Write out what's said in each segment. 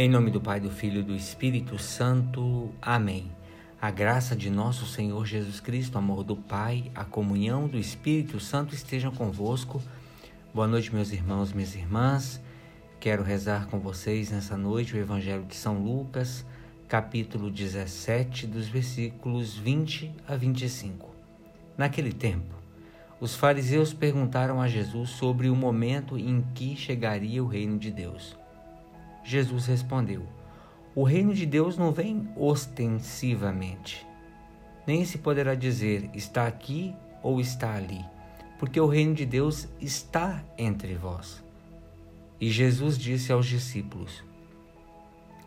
Em nome do Pai, do Filho e do Espírito Santo. Amém. A graça de nosso Senhor Jesus Cristo, amor do Pai, a comunhão do Espírito Santo estejam convosco. Boa noite, meus irmãos, minhas irmãs. Quero rezar com vocês nessa noite o Evangelho de São Lucas, capítulo 17, dos versículos 20 a 25. Naquele tempo, os fariseus perguntaram a Jesus sobre o momento em que chegaria o reino de Deus. Jesus respondeu: O reino de Deus não vem ostensivamente. Nem se poderá dizer está aqui ou está ali, porque o reino de Deus está entre vós. E Jesus disse aos discípulos: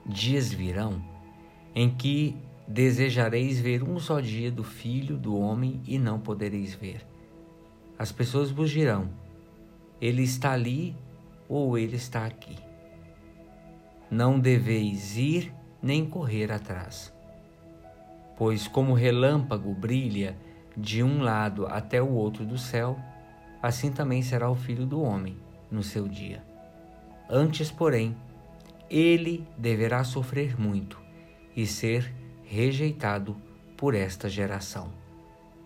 Dias virão em que desejareis ver um só dia do Filho do Homem e não podereis ver. As pessoas vos dirão: Ele está ali ou ele está aqui não deveis ir nem correr atrás. Pois como relâmpago brilha de um lado até o outro do céu, assim também será o filho do homem no seu dia. Antes, porém, ele deverá sofrer muito e ser rejeitado por esta geração.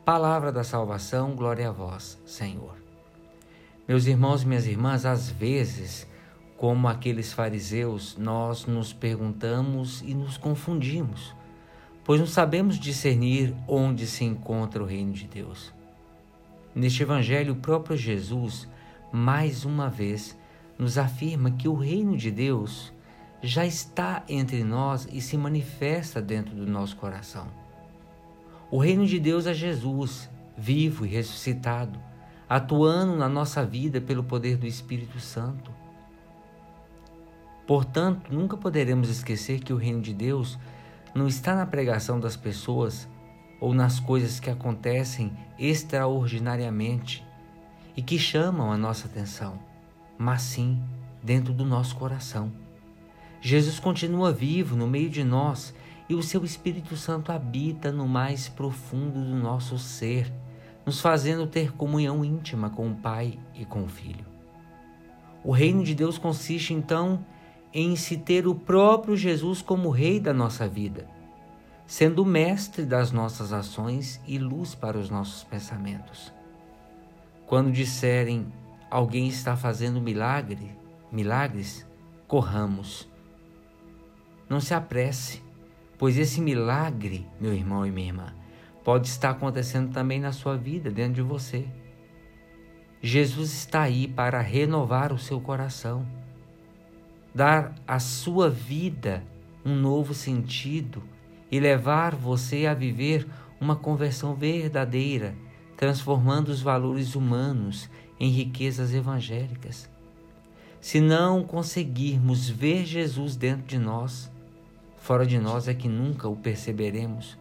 Palavra da salvação, glória a vós, Senhor. Meus irmãos e minhas irmãs, às vezes como aqueles fariseus, nós nos perguntamos e nos confundimos, pois não sabemos discernir onde se encontra o reino de Deus. Neste Evangelho, o próprio Jesus, mais uma vez, nos afirma que o reino de Deus já está entre nós e se manifesta dentro do nosso coração. O reino de Deus é Jesus, vivo e ressuscitado, atuando na nossa vida pelo poder do Espírito Santo. Portanto, nunca poderemos esquecer que o reino de Deus não está na pregação das pessoas ou nas coisas que acontecem extraordinariamente e que chamam a nossa atenção, mas sim dentro do nosso coração. Jesus continua vivo no meio de nós e o seu Espírito Santo habita no mais profundo do nosso ser, nos fazendo ter comunhão íntima com o Pai e com o Filho. O reino de Deus consiste então em se ter o próprio Jesus como Rei da nossa vida, sendo mestre das nossas ações e luz para os nossos pensamentos. Quando disserem alguém está fazendo milagre, milagres, corramos. Não se apresse, pois esse milagre, meu irmão e minha irmã, pode estar acontecendo também na sua vida, dentro de você. Jesus está aí para renovar o seu coração dar à sua vida um novo sentido e levar você a viver uma conversão verdadeira, transformando os valores humanos em riquezas evangélicas. Se não conseguirmos ver Jesus dentro de nós, fora de nós é que nunca o perceberemos,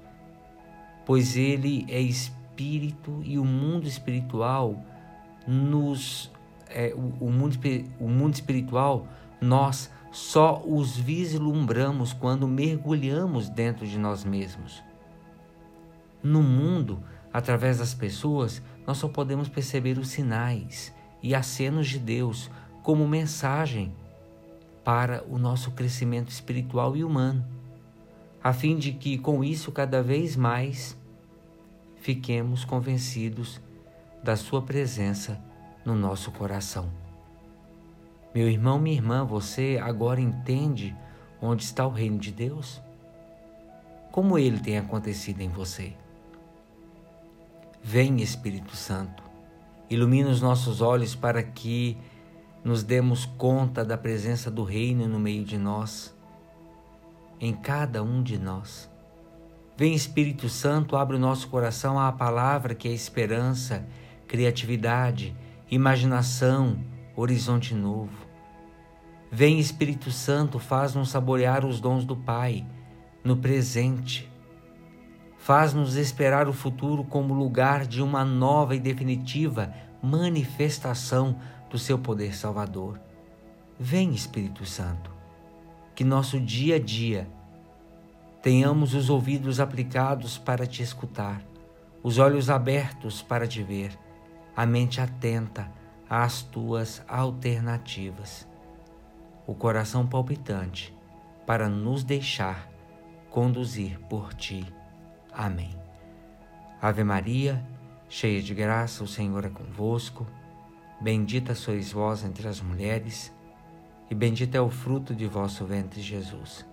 pois ele é espírito e o mundo espiritual nos é, o, o, mundo, o mundo espiritual nós só os vislumbramos quando mergulhamos dentro de nós mesmos. No mundo, através das pessoas, nós só podemos perceber os sinais e acenos de Deus como mensagem para o nosso crescimento espiritual e humano, a fim de que com isso cada vez mais fiquemos convencidos da Sua presença no nosso coração. Meu irmão, minha irmã, você agora entende onde está o reino de Deus? Como ele tem acontecido em você? Vem, Espírito Santo, ilumina os nossos olhos para que nos demos conta da presença do reino no meio de nós, em cada um de nós. Vem, Espírito Santo, abre o nosso coração à palavra que é esperança, criatividade, imaginação, horizonte novo. Vem Espírito Santo, faz-nos saborear os dons do Pai no presente. Faz-nos esperar o futuro como lugar de uma nova e definitiva manifestação do seu poder salvador. Vem Espírito Santo, que nosso dia a dia tenhamos os ouvidos aplicados para te escutar, os olhos abertos para te ver, a mente atenta às tuas alternativas o coração palpitante para nos deixar conduzir por ti. Amém. Ave Maria, cheia de graça, o Senhor é convosco. Bendita sois vós entre as mulheres, e bendito é o fruto de vosso ventre, Jesus.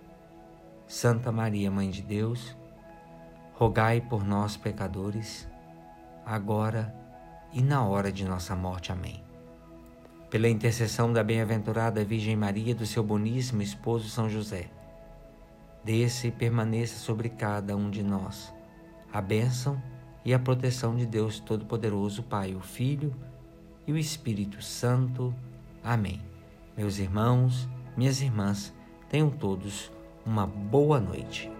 Santa Maria, Mãe de Deus, rogai por nós, pecadores, agora e na hora de nossa morte. Amém. Pela intercessão da bem-aventurada Virgem Maria, do seu boníssimo esposo São José, desça e permaneça sobre cada um de nós a bênção e a proteção de Deus Todo-Poderoso, Pai, o Filho e o Espírito Santo. Amém. Meus irmãos, minhas irmãs, tenham todos uma boa noite.